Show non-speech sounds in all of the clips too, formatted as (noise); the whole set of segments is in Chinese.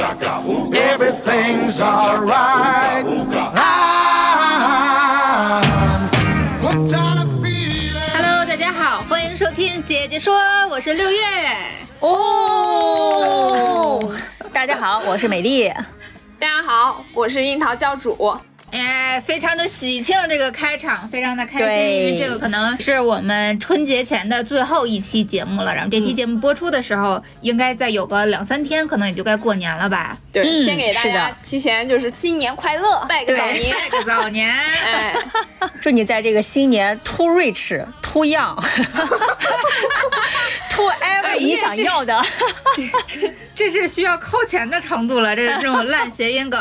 everything's alright. Hello，大家好，欢迎收听姐姐说，我是六月。哦，大家好，我是美丽。大家好，我是樱桃教主。哎，非常的喜庆，这个开场非常的开心，因为这个可能是我们春节前的最后一期节目了。然后这期节目播出的时候，应该再有个两三天，可能也就该过年了吧？对，嗯先给大家提前就是新年快乐，拜个早年。拜个早年。哎，祝你在这个新年 too rich too young too 哎 ever 呀你想要的。这是需要扣钱的程度了，这是这种烂谐音梗。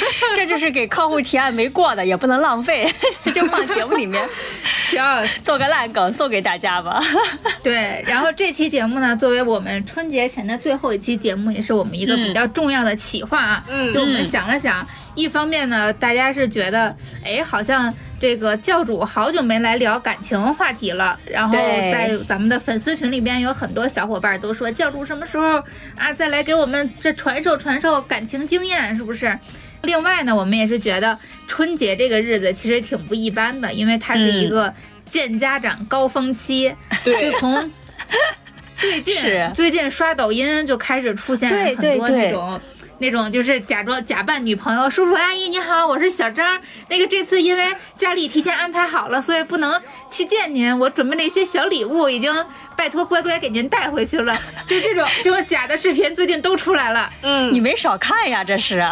(laughs) 这就是给客户提案没过的，也不能浪费，(laughs) 就放节目里面 (laughs) 行，做个烂梗送给大家吧。对，然后这期节目呢，作为我们春节前的最后一期节目，也是我们一个比较重要的企划啊。嗯就我们想了想，一方面呢，大家是觉得，哎，好像这个教主好久没来聊感情话题了，然后在咱们的粉丝群里边有很多小伙伴都说，教主什么时候啊再来给我们这传授传授感情经验，是不是？另外呢，我们也是觉得春节这个日子其实挺不一般的，因为它是一个见家长高峰期，对就从 (laughs) 最近最近刷抖音就开始出现很多对对那种。那种就是假装假扮女朋友，叔叔阿姨你好，我是小张。那个这次因为家里提前安排好了，所以不能去见您。我准备了一些小礼物，已经拜托乖乖给您带回去了。就 (laughs) 这种这种假的视频最近都出来了，嗯，你没少看呀，这是。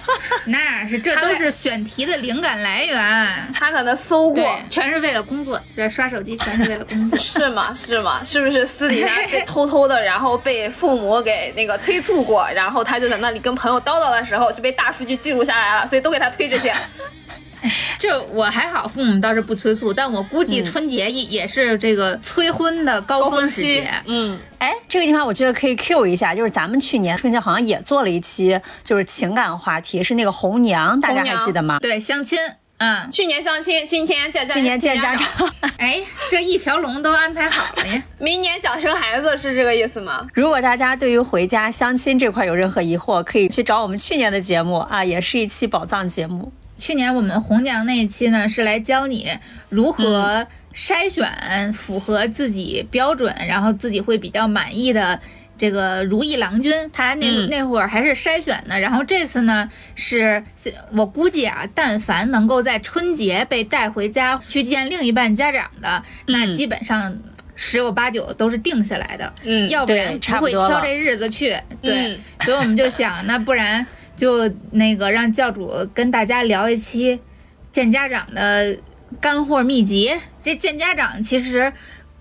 (laughs) 那是这都是选题的灵感来源。他可能搜过，，全是为了工作，这刷手机全是为了工作。(laughs) 是吗？是吗？是不是私底下被偷偷的，然后被父母给那个催促过，然后他就在那里跟朋友叨叨的时候，就被大数据记录下来了，所以都给他推这些。(laughs) 这我还好，父母倒是不催促，但我估计春节也也是这个催婚的高峰时节。嗯，哎，这个地方我觉得可以 Q 一下，就是咱们去年春节好像也做了一期，就是情感话题，是那个红娘，大家还记得吗？对，相亲，嗯，去年相亲，今天见家，今年见家长，长。(laughs) 哎，这一条龙都安排好了呀。(laughs) 明年讲生孩子，是这个意思吗？如果大家对于回家相亲这块有任何疑惑，可以去找我们去年的节目啊，也是一期宝藏节目。去年我们红娘那一期呢，是来教你如何筛选符合自己标准，然后自己会比较满意的。这个如意郎君，他那、嗯那会儿还是筛选的，然后这次呢，是我估计啊，但凡能够在春节被带回家去见另一半家长的，那嗯基本上十有八九都是定下来的。嗯要不然不会挑这日子去。对，嗯所以我们就想，那不然就那个让教主跟大家聊一期见家长的干货秘籍。这见家长其实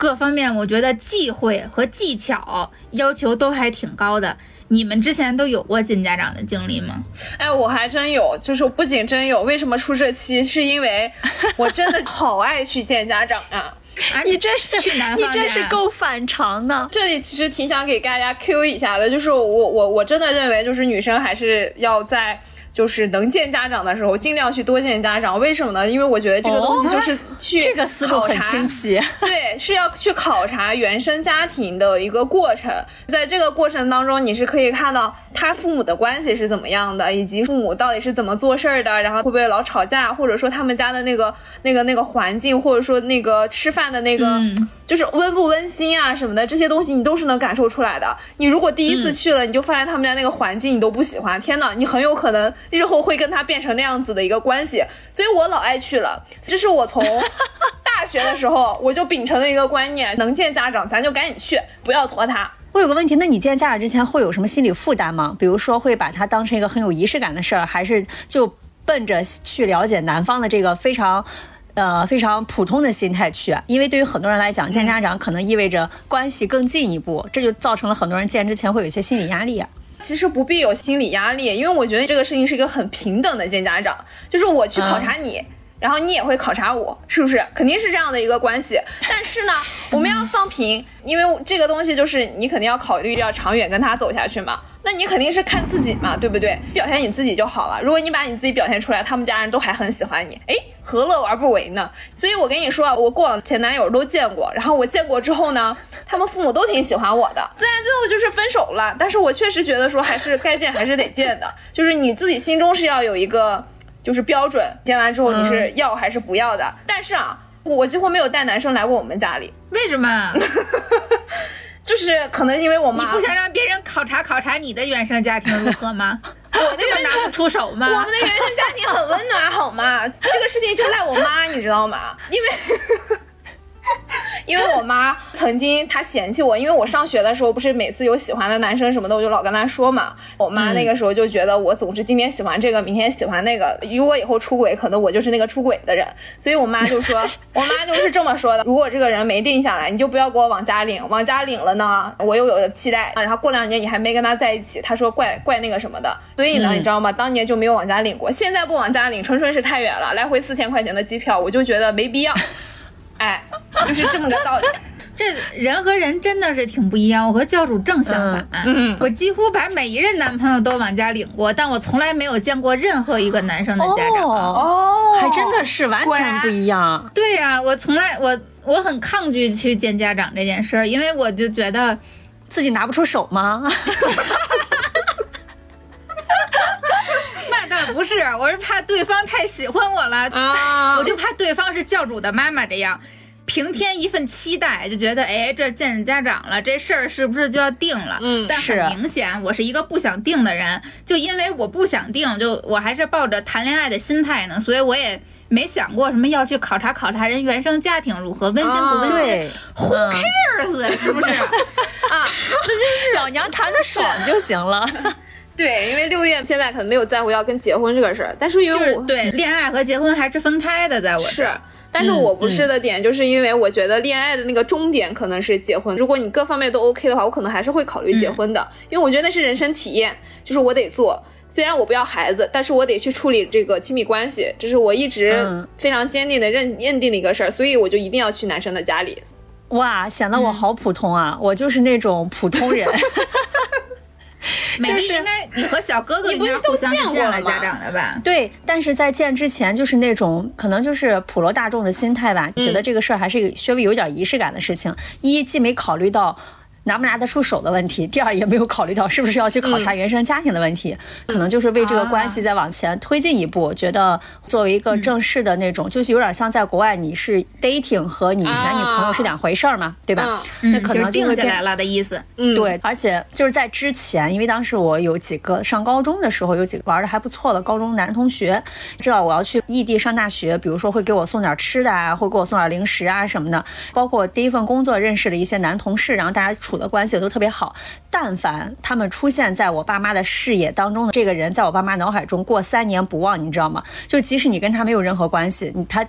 各方面，我觉得忌讳和技巧要求都还挺高的。你们之前都有过见家长的经历吗？哎，我还真有，就是不仅真有，为什么出这期？是因为我真的好爱去见家长啊。啊，你真是去南你真方见啊是够反常的。这里其实挺想给大家 Q 一下的，就是我我我真的认为，就是女生还是要在就是能见家长的时候，尽量去多见家长。为什么呢？因为我觉得这个东西就是去这个思路很考察。(laughs) (laughs) 对，是要去考察原生家庭的一个过程，在这个过程当中，你是可以看到他父母的关系是怎么样的，以及父母到底是怎么做事儿的，然后会不会老吵架，或者说他们家的那个那个那个环境，或者说那个吃饭的那个。嗯就是温不温馨啊什么的，这些东西你都是能感受出来的。你如果第一次去了，你就发现他们家那个环境你都不喜欢，天呐，你很有可能日后会跟他变成那样子的一个关系。所以我老爱去了，这是我从 (laughs) 大学的时候我就秉承的一个观念：能见家长咱就赶紧去，不要拖沓。我有个问题，那你见家长之前会有什么心理负担吗？比如说会把它当成一个很有仪式感的事儿，还是就奔着去了解男方的这个非常。呃，非常普通的心态去，因为对于很多人来讲，见家长可能意味着关系更进一步，这就造成了很多人见之前会有一些心理压力啊。其实不必有心理压力，因为我觉得这个事情是一个很平等的见家长，就是我去考察你。然后你也会考察我，是不是？肯定是这样的一个关系。但是呢，(laughs) 我们要放平，因为这个东西就是你肯定要考虑要长远跟他走下去嘛。那你肯定是看自己嘛，对不对？表现你自己就好了。如果你把你自己表现出来，他们家人都还很喜欢你，哎，何乐而不为呢？所以我跟你说，我过往前男友都见过，然后我见过之后呢，(laughs) 他们父母都挺喜欢我的。虽然最后就是分手了，但是我确实觉得说还是该见还是得见的，就是你自己心中是要有一个。就是标准，见完之后你是要还是不要的？但是啊，我几乎没有带男生来过我们家里，为什么？(laughs) 就是可能是因为我妈，你不想让别人考察考察你的原生家庭如何吗？(laughs) 我这么拿不出手吗？我们的原生家庭很温暖，好吗？这个事情就赖我妈，你知道吗？因为。(laughs) 因为我妈曾经她嫌弃我，因为我上学的时候不是每次有喜欢的男生什么的，我就老跟她说嘛。我妈那个时候就觉得我总是今天喜欢这个，明天喜欢那个，如果以后出轨，可能我就是那个出轨的人。所以我妈就说，(laughs) 我妈就是这么说的：如果这个人没定下来，你就不要给我往家领，往家领了呢，我又有期待，然后过两年你还没跟他在一起，她说怪怪那个什么的。所以呢，你知道吗？当年就没有往家领过，现在不往家领，纯纯是太远了，来回四千块钱的机票，我就觉得没必要。哎，就是这么个道理。(laughs) 这人和人真的是挺不一样。我和教主正相反，嗯，我几乎把每一任男朋友都往家领过，但我从来没有见过任何一个男生的家长。哦，还真的是完全不一样。对呀，我从来我我很抗拒去见家长这件事儿，因为我就觉得自己拿不出手吗？(laughs) 不是，我是怕对方太喜欢我了啊，(laughs) 我就怕对方是教主的妈妈这样。平添一份期待，就觉得哎，这见家长了，这事儿是不是就要定了？嗯，但很明显，我是一个不想定的人，就因为我不想定，就我还是抱着谈恋爱的心态呢，所以我也没想过什么要去考察考察人原生家庭如何，温馨不温馨，Who cares？是不是？(laughs) 啊，那就是老娘谈的爽就行了。(laughs) 对，因为六月现在可能没有在乎要跟结婚这个事儿，但是因为我对恋爱和结婚还是分开的，在我是。但是我不是的点，就是因为我觉得恋爱的那个终点可能是结婚。如果你各方面都 OK 的话，我可能还是会考虑结婚的，因为我觉得那是人生体验，就是我得做。虽然我不要孩子，但是我得去处理这个亲密关系，这是我一直非常坚定的认认定的一个事儿，所以我就一定要去男生的家里。哇，显得我好普通啊！我就是那种普通人。(laughs) (laughs) 就是应该你和小哥哥应该互相见了家长的吧？对，但是在见之前，就是那种可能就是普罗大众的心态吧，觉得这个事儿还是稍微有点仪式感的事情。一既没考虑到。拿不拿得出手的问题，第二也没有考虑到是不是要去考察原生家庭的问题，可能就是为这个关系再往前推进一步。觉得作为一个正式的那种，就是有点像在国外你是 dating 和你男女朋友是两回事儿嘛，对吧？那可能定下来了的意思。嗯，对，而且就是在之前，因为当时我有几个上高中的时候，有几个玩的还不错的高中男同学，知道我要去异地上大学，比如说会给我送点吃的啊，会给我送点零食啊什么的。包括第一份工作认识了一些男同事，然后大家。处的关系都特别好，但凡他们出现在我爸妈的视野当中的这个人，在我爸妈脑海中过三年不忘，你知道吗？就即使你跟他没有任何关系，你他。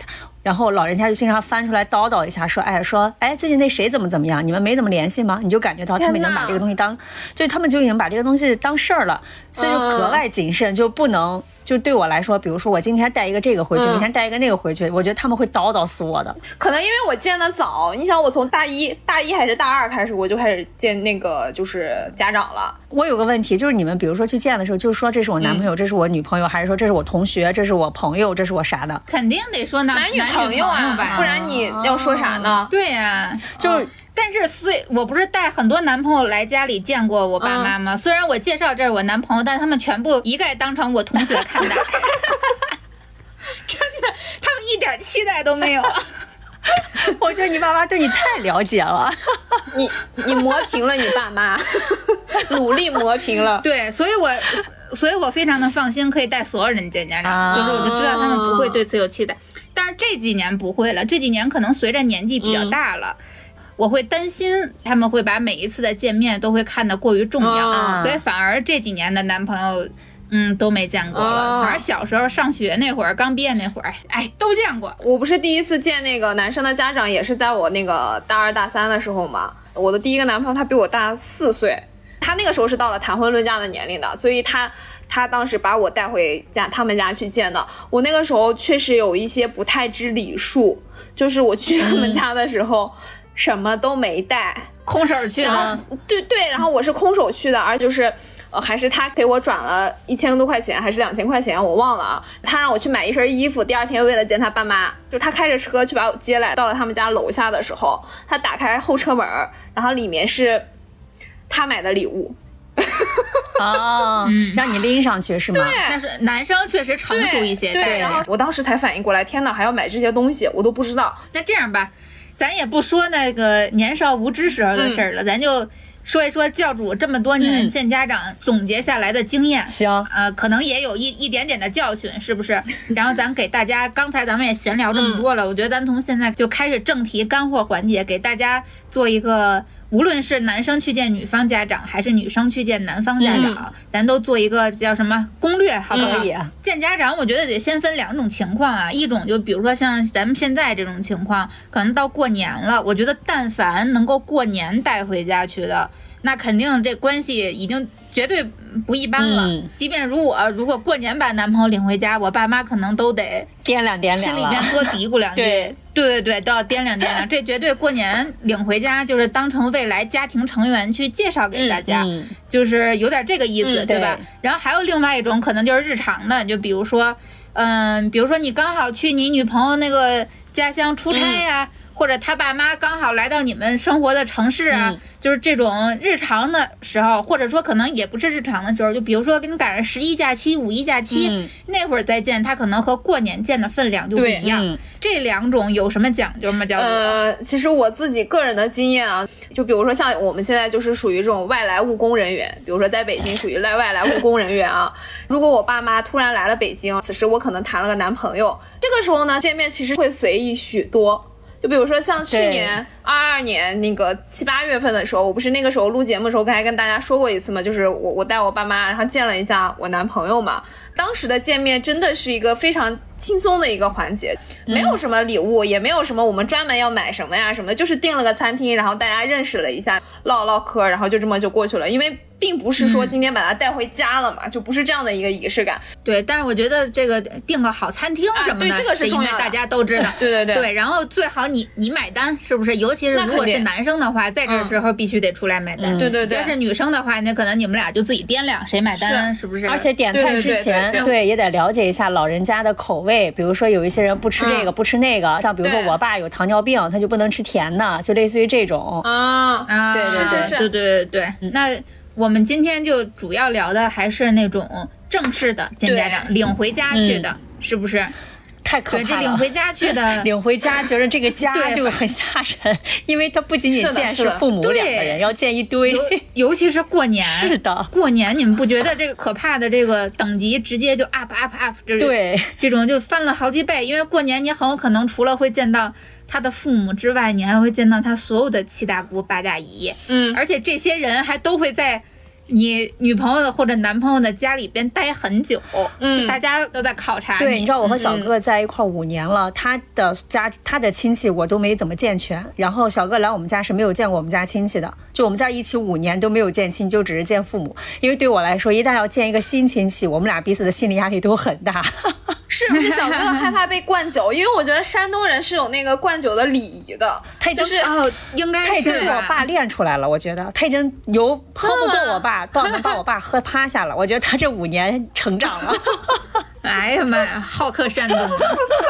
然后老人家就经常翻出来叨叨一下，说，哎，说，哎，最近那谁怎么怎么样？你们没怎么联系吗？你就感觉到他们已经把这个东西当，就他们就已经把这个东西当事儿了，所以就格外谨慎，就不能，就对我来说，比如说我今天带一个这个回去，明天带一个那个回去，我觉得他们会叨叨死我的。可能因为我见的早，你想我从大一大一还是大二开始，我就开始见那个就是家长了。我有个问题，就是你们比如说去见的时候，就说这是我男朋友，这是我女朋友，还是说这是我同学，这是我朋友，这是我啥的？肯定得说男女朋友啊，不然你要说啥呢？对呀，就是，但是虽我不是带很多男朋友来家里见过我爸妈吗？虽然我介绍这是我男朋友，但他们全部一概当成我同学看待，(laughs) (laughs) 真的，他们一点期待都没有。(laughs) 我觉得你爸妈对你太了解了，(laughs) 你你磨平了你爸妈，(laughs) 努力磨平了。对，所以我所以我非常的放心，可以带所有人见家长，就是我就知道他们不会对此有期待。但是这几年不会了，这几年可能随着年纪比较大了，我会担心他们会把每一次的见面都会看得过于重要，所以反而这几年的男朋友。嗯，都没见过了。哦反正小时候上学那会儿，刚毕业那会儿，哎，都见过。我不是第一次见那个男生的家长，也是在我那个大二大三的时候嘛。我的第一个男朋友他比我大四岁，他那个时候是到了谈婚论嫁的年龄的，所以他他当时把我带回家他们家去见的。我那个时候确实有一些不太知礼数，就是我去他们家的时候、什么都没带，空手去的，对对，然后我是空手去的，而就是。呃，还是他给我转了一千多块钱，还是两千块钱，我忘了啊。他让我去买一身衣服，第二天为了见他爸妈，就他开着车去把我接来，到了他们家楼下的时候，他打开后车门儿，然后里面是他买的礼物，(laughs) 哦，让你拎上去是吗？对，但是男生确实成熟一些。对，对然后我当时才反应过来，天哪，还要买这些东西，我都不知道。那这样吧，咱也不说那个年少无知时候的事儿了，咱就说一说教主这么多年嗯见家长总结下来的经验。行，呃，可能也有一一点点的教训，是不是？(laughs) 然后咱给大家，刚才咱们也闲聊这么多了，我觉得咱从现在就开始正题干货环节，给大家做一个，无论是男生去见女方家长，还是女生去见男方家长，咱都做一个叫什么攻略，好不好？可以啊见家长，我觉得得先分两种情况啊，一种就比如说像咱们现在这种情况，可能到过年了，我觉得但凡能够过年带回家去的，那肯定这关系已经绝对不一般了。嗯即便如我如果过年把男朋友领回家，我爸妈可能都得掂量掂量心里了边多嘀咕两句。对对对对，都要掂量掂量。这绝对过年领回家，就是当成未来家庭成员去介绍给大家。嗯就是有点这个意思，嗯对吧对？然后还有另外一种可能就是日常的，就比如说，嗯，比如说你刚好去你女朋友那个家乡出差呀、或者他爸妈刚好来到你们生活的城市啊，嗯就是这种日常的时候，或者说可能也不是日常的时候，就比如说跟你赶上十一假期、五一假期、嗯那会儿再见，他可能和过年见的分量就不一样。嗯这两种有什么讲究吗？教主？呃，其实我自己个人的经验啊，就比如说像我们现在就是属于这种外来务工人员，比如说在北京属于外外来务工人员啊。(laughs) 如果我爸妈突然来了北京，此时我可能谈了个男朋友，这个时候呢，见面其实会随意许多。就比如说像去年二二年那个七八月份的时候，我不是那个时候录节目的时候，刚才跟大家说过一次嘛，就是我我带我爸妈，然后见了一下我男朋友嘛。当时的见面真的是一个非常轻松的一个环节，没有什么礼物，也没有什么我们专门要买什么呀什么的，就是订了个餐厅，然后大家认识了一下，唠唠嗑，然后就这么就过去了。因为并不是说今天把他带回家了嘛，就不是这样的一个仪式感。对，但是我觉得这个订个好餐厅什么的，啊对这个是重要大家都知道。(laughs) 对对对对，然后最好你你买单，是不是？尤其是那如果是男生的话，在这时候必须得出来买单。嗯对对对要是女生的话，那可能你们俩就自己掂量谁买单，是不是？而且点菜之前，对对对也得了解一下老人家的口味。比如说，有一些人不吃这个，嗯不吃那个。像比如说我爸有糖尿病，他就不能吃甜的，就类似于这种。啊，啊，对对是是是对对对对。那我们今天就主要聊的还是那种正式的见家长，领回家去的，是不是？太可怕了。领回家去的 (laughs) 领回家，觉得这个家对就很吓人，因为他不仅仅见是的父母对两个人，要见一堆。尤尤其是过年，(laughs) 是的过年你们不觉得这个可怕的这个等级直接就 up up up，这对，这种就翻了好几倍，因为过年你很有可能除了会见到他的父母之外，你还会见到他所有的七大姑八大姨，嗯，而且这些人还都会在。你女朋友的或者男朋友的家里边待很久，嗯大家都在考察对，你知道我和小嗯哥在一块儿五年了，他的家他的亲戚我都没怎么见全，然后小哥来我们家是没有见过我们家亲戚的，就我们在一起五年都没有见亲，就只是见父母。因为对我来说，一旦要见一个新亲戚，我们俩彼此的心理压力都很大。(laughs) 是不是小哥哥害怕被灌酒？因为我觉得山东人是有那个灌酒的礼仪的，(laughs) 他已经就是哦，应该他已经是被我爸练出来了，我觉得他已经由喝不过我爸到能把我爸喝趴下了。我觉得他这五年成长了。(laughs) 哎呀妈呀，好客山东啊，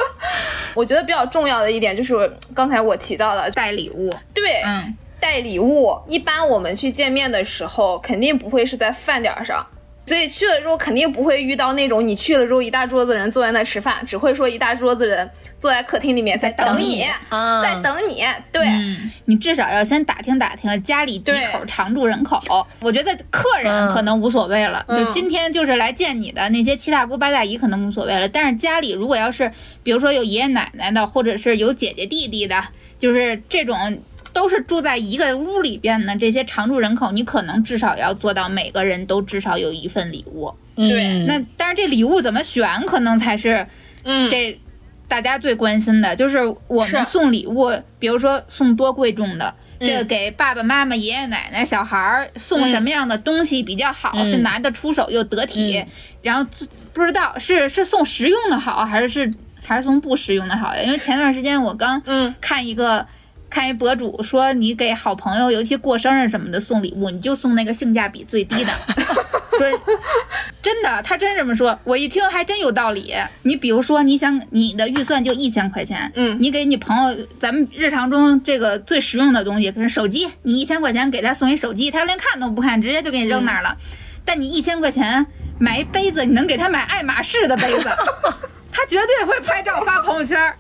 (laughs) 我觉得比较重要的一点就是刚才我提到的，带礼物，对，嗯，带礼物，一般我们去见面的时候，肯定不会是在饭点上。所以去了之后肯定不会遇到那种你去了之后一大桌子人坐在那吃饭，只会说一大桌子人坐在客厅里面在等你，啊在等你。对，嗯，你至少要先打听打听家里几口常住人口。我觉得客人可能无所谓了，嗯就今天就是来见你的那些七大姑八大姨可能无所谓了，但是家里如果要是比如说有爷爷奶奶的，或者是有姐姐弟弟的，就是这种。都是住在一个屋里边的这些常住人口，你可能至少要做到每个人都至少有一份礼物。对，那但是这礼物怎么选，可能才是嗯，这大家最关心的，就是我们送礼物，比如说送多贵重的，嗯。这个给爸爸妈妈、爷爷奶奶、小孩儿送什么样的东西比较好，嗯。是拿得出手又得体，嗯。然后不知道是是送实用的好，还是是还是送不实用的好呀？因为前段时间我刚嗯。看一个。看一博主说，你给好朋友，尤其过生日什么的送礼物，你就送那个性价比最低的。(laughs) 说真的，他真这么说，我一听还真有道理。你比如说，你想你的预算就一千块钱，嗯你给你朋友，咱们日常中这个最实用的东西，可是手机，你一千块钱给他送一手机，他连看都不看，直接就给你扔那儿了。但你一千块钱买一杯子，你能给他买爱马仕的杯子，(laughs) 他绝对会拍照发朋友圈儿。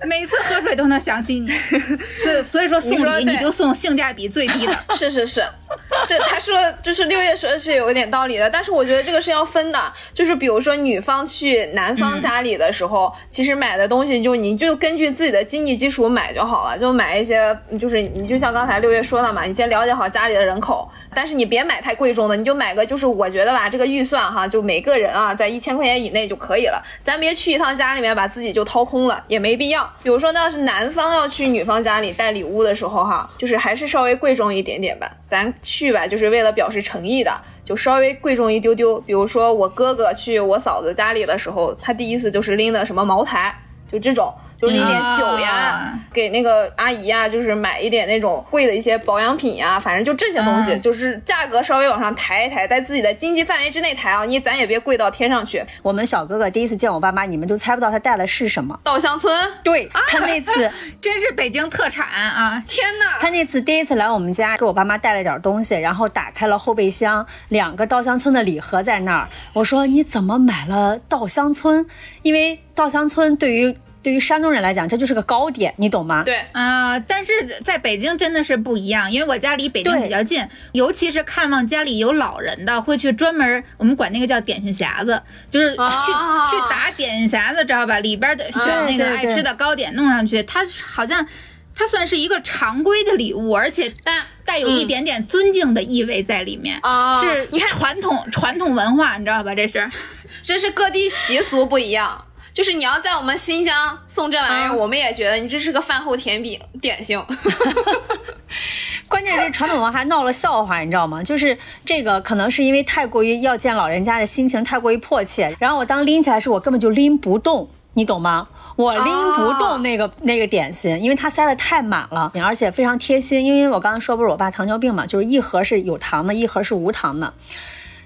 (laughs) 每次喝水都能想起你，(laughs) 就所以说送礼你就送性价比最低的。是 (laughs) 是是，(laughs) 这他说就是六月说的是有一点道理的，但是我觉得这个是要分的，就是比如说女方去男方家里的时候，其实买的东西就你就根据自己的经济基础买就好了，就买一些就是你就像刚才六月说的嘛，你先了解好家里的人口，但是你别买太贵重的，你就买个就是我觉得吧，这个预算哈，就每个人啊在一千块钱以内就可以了，咱别去一趟家里面把自己就掏空了，也没必要。比如说，那要是男方要去女方家里带礼物的时候哈，就是还是稍微贵重一点点吧，咱去吧，就是为了表示诚意的，就稍微贵重一丢丢。比如说我哥哥去我嫂子家里的时候，他第一次就是拎的什么茅台，就这种。就是拎点酒呀，啊给那个阿姨呀，就是买一点那种贵的一些保养品呀，反正就这些东西，嗯就是价格稍微往上抬一抬，在自己的经济范围之内抬啊，你咱也别贵到天上去。我们小哥哥第一次见我爸妈，你们都猜不到他带的是什么。稻香村，对 (laughs) 他那次，(laughs) 真是北京特产啊！天哪！他那次第一次来我们家，给我爸妈带了点东西，然后打开了后备箱，两个稻香村的礼盒在那儿。我说你怎么买了稻香村？因为稻香村对于对于山东人来讲，这就是个糕点，你懂吗？对，啊、但是在北京真的是不一样，因为我家离北京比较近，尤其是看望家里有老人的，会去专门我们管那个叫点心匣子，就是去、啊去打点心匣子，知道吧？里边的选那个爱吃的糕点弄上去，它好像它算是一个常规的礼物，而且带带有一点点尊敬的意味在里面。啊，是你看，传统传统文化，你知道吧？这是 (laughs) 这是各地习俗不一样。就是你要在我们新疆送这玩意儿，嗯我们也觉得你这是个饭后甜饼点心。(laughs) 关键是传统文化闹了笑话，你知道吗？就是这个可能是因为太过于要见老人家的心情太过于迫切，然后我当拎起来时，我根本就拎不动，你懂吗？我拎不动那个、那个点心，因为它塞的太满了，而且非常贴心。因为我刚才说不是我爸糖尿病嘛，就是一盒是有糖的，一盒是无糖的。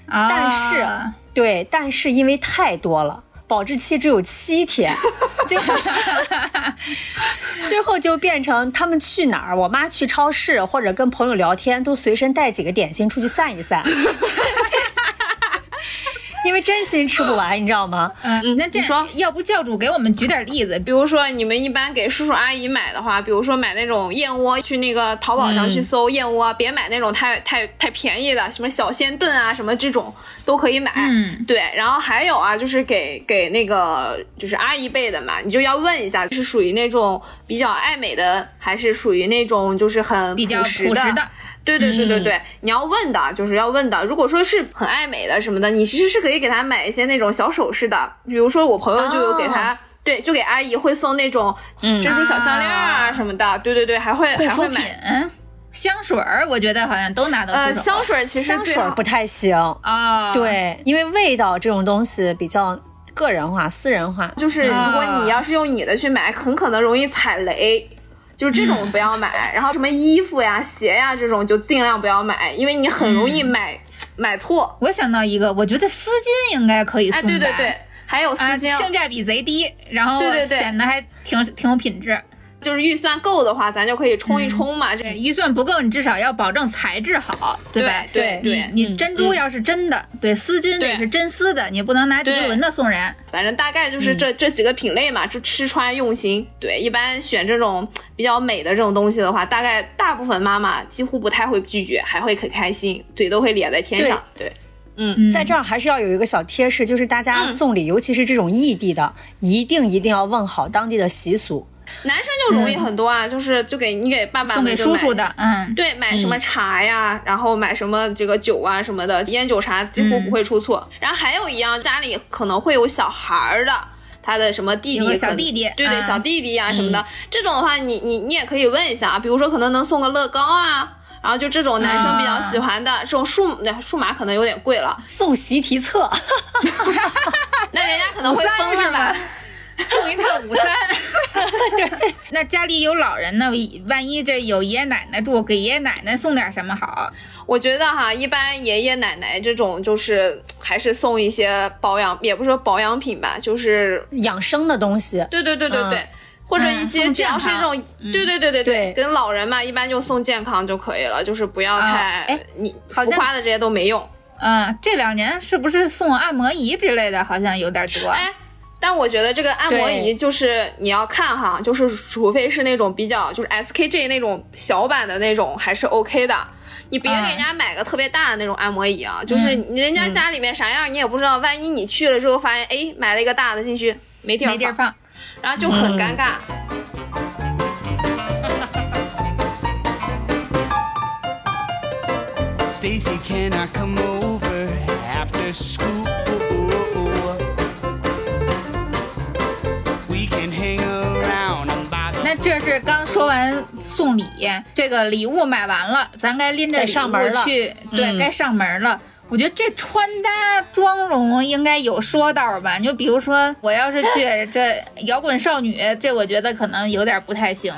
但是啊对，但是因为太多了，保质期只有七天，(laughs) 最后最后就变成他们去哪儿，我妈去超市或者跟朋友聊天，都随身带几个点心出去散一散。因为真心吃不完，你知道吗？嗯，那这你说样，要不教主给我们举点例子？比如说你们一般给叔叔阿姨买的话，比如说买那种燕窝，去那个淘宝上去搜燕窝，别买那种太太太便宜的，什么小鲜炖啊什么这种都可以买。嗯，对，然后还有啊，就是给给那个就是阿姨辈的嘛，你就要问一下，是属于那种比较爱美的，还是属于那种就是很比较朴实实的。对对对对嗯对，你要问的就是要问的。如果说是很爱美的什么的，你其实是可以给他买一些那种小首饰的，比如说我朋友就有给他。哦对，就给阿姨会送那种嗯珍珠小项链啊啊什么的，对对对，还会护肤品还会买。、香水儿，我觉得好像都拿到呃，出手。香水其实香水不太行，啊，，对，因为味道这种东西比较个人化、私人化。就是如果啊你要是用你的去买，很可能容易踩雷。就是这种不要买，(laughs) 然后什么衣服呀、鞋呀这种就尽量不要买，因为你很容易买、买错。我想到一个，我觉得丝巾应该可以哎，送吧。对对对，还有丝啊，巾，性价比贼低，然后显得还挺挺有品质。就是预算够的话，咱就可以冲一冲嘛。这对，预算不够，你至少要保证材质好，对吧？你对对你珍珠要是真的，对，丝巾得是真丝的，你不能拿涤纶的送人。反正大概就是这、这几个品类嘛，就吃穿用行。对，一般选这种比较美的这种东西的话，大概大部分妈妈几乎不太会拒绝，还会可开心，嘴都会咧在天上。对，嗯，在这儿还是要有一个小贴士，就是大家送礼，尤其是这种异地的，一定一定要问好当地的习俗。男生就容易很多啊，就是就给你给爸爸送给叔叔的，嗯，对，买什么茶呀，然后买什么这个酒啊什么的，烟酒茶几乎不会出错。然后还有一样，家里可能会有小孩儿的，他的什么弟弟小弟弟对对，嗯。小弟弟呀、什么的，这种的话，你你你也可以问一下啊，比如说可能能送个乐高啊。然后就这种男生比较喜欢的、这种数那数码可能有点贵了，送习题册，(laughs) 那人家可能会封是吧。送一套午餐。(laughs) 对，那家里有老人呢，万一这有爷爷奶奶住，给爷爷奶奶送点什么好？我觉得哈，一般爷爷奶奶这种就是还是送一些保养，也不是说保养品吧，就是养生的东西。对对对对对，嗯或者一些只要是健康这种，对对对对对跟老人嘛，一般就送健康就可以了，就是不要啊太、哎你好像浮夸的这些都没用。嗯，这两年是不是送按摩仪之类的，好像有点多？哎，但我觉得这个按摩仪就是你要看哈，就是除非是那种比较就是 SKJ 那种小版的那种还是 OK 的。你别给嗯人家买个特别大的那种按摩仪啊，就是人家家里面啥样你也不知道，万一你去了之后发现，哎，买了一个大的进去没地儿没地儿放。然后就很尴尬。Stacy, can I come over after school? 这是刚说完送礼，这个礼物买完了，咱该拎着上门去，对，嗯该上门了。我觉得这穿搭妆容应该有说道吧？就比如说，我要是去这摇滚少女，这我觉得可能有点不太行。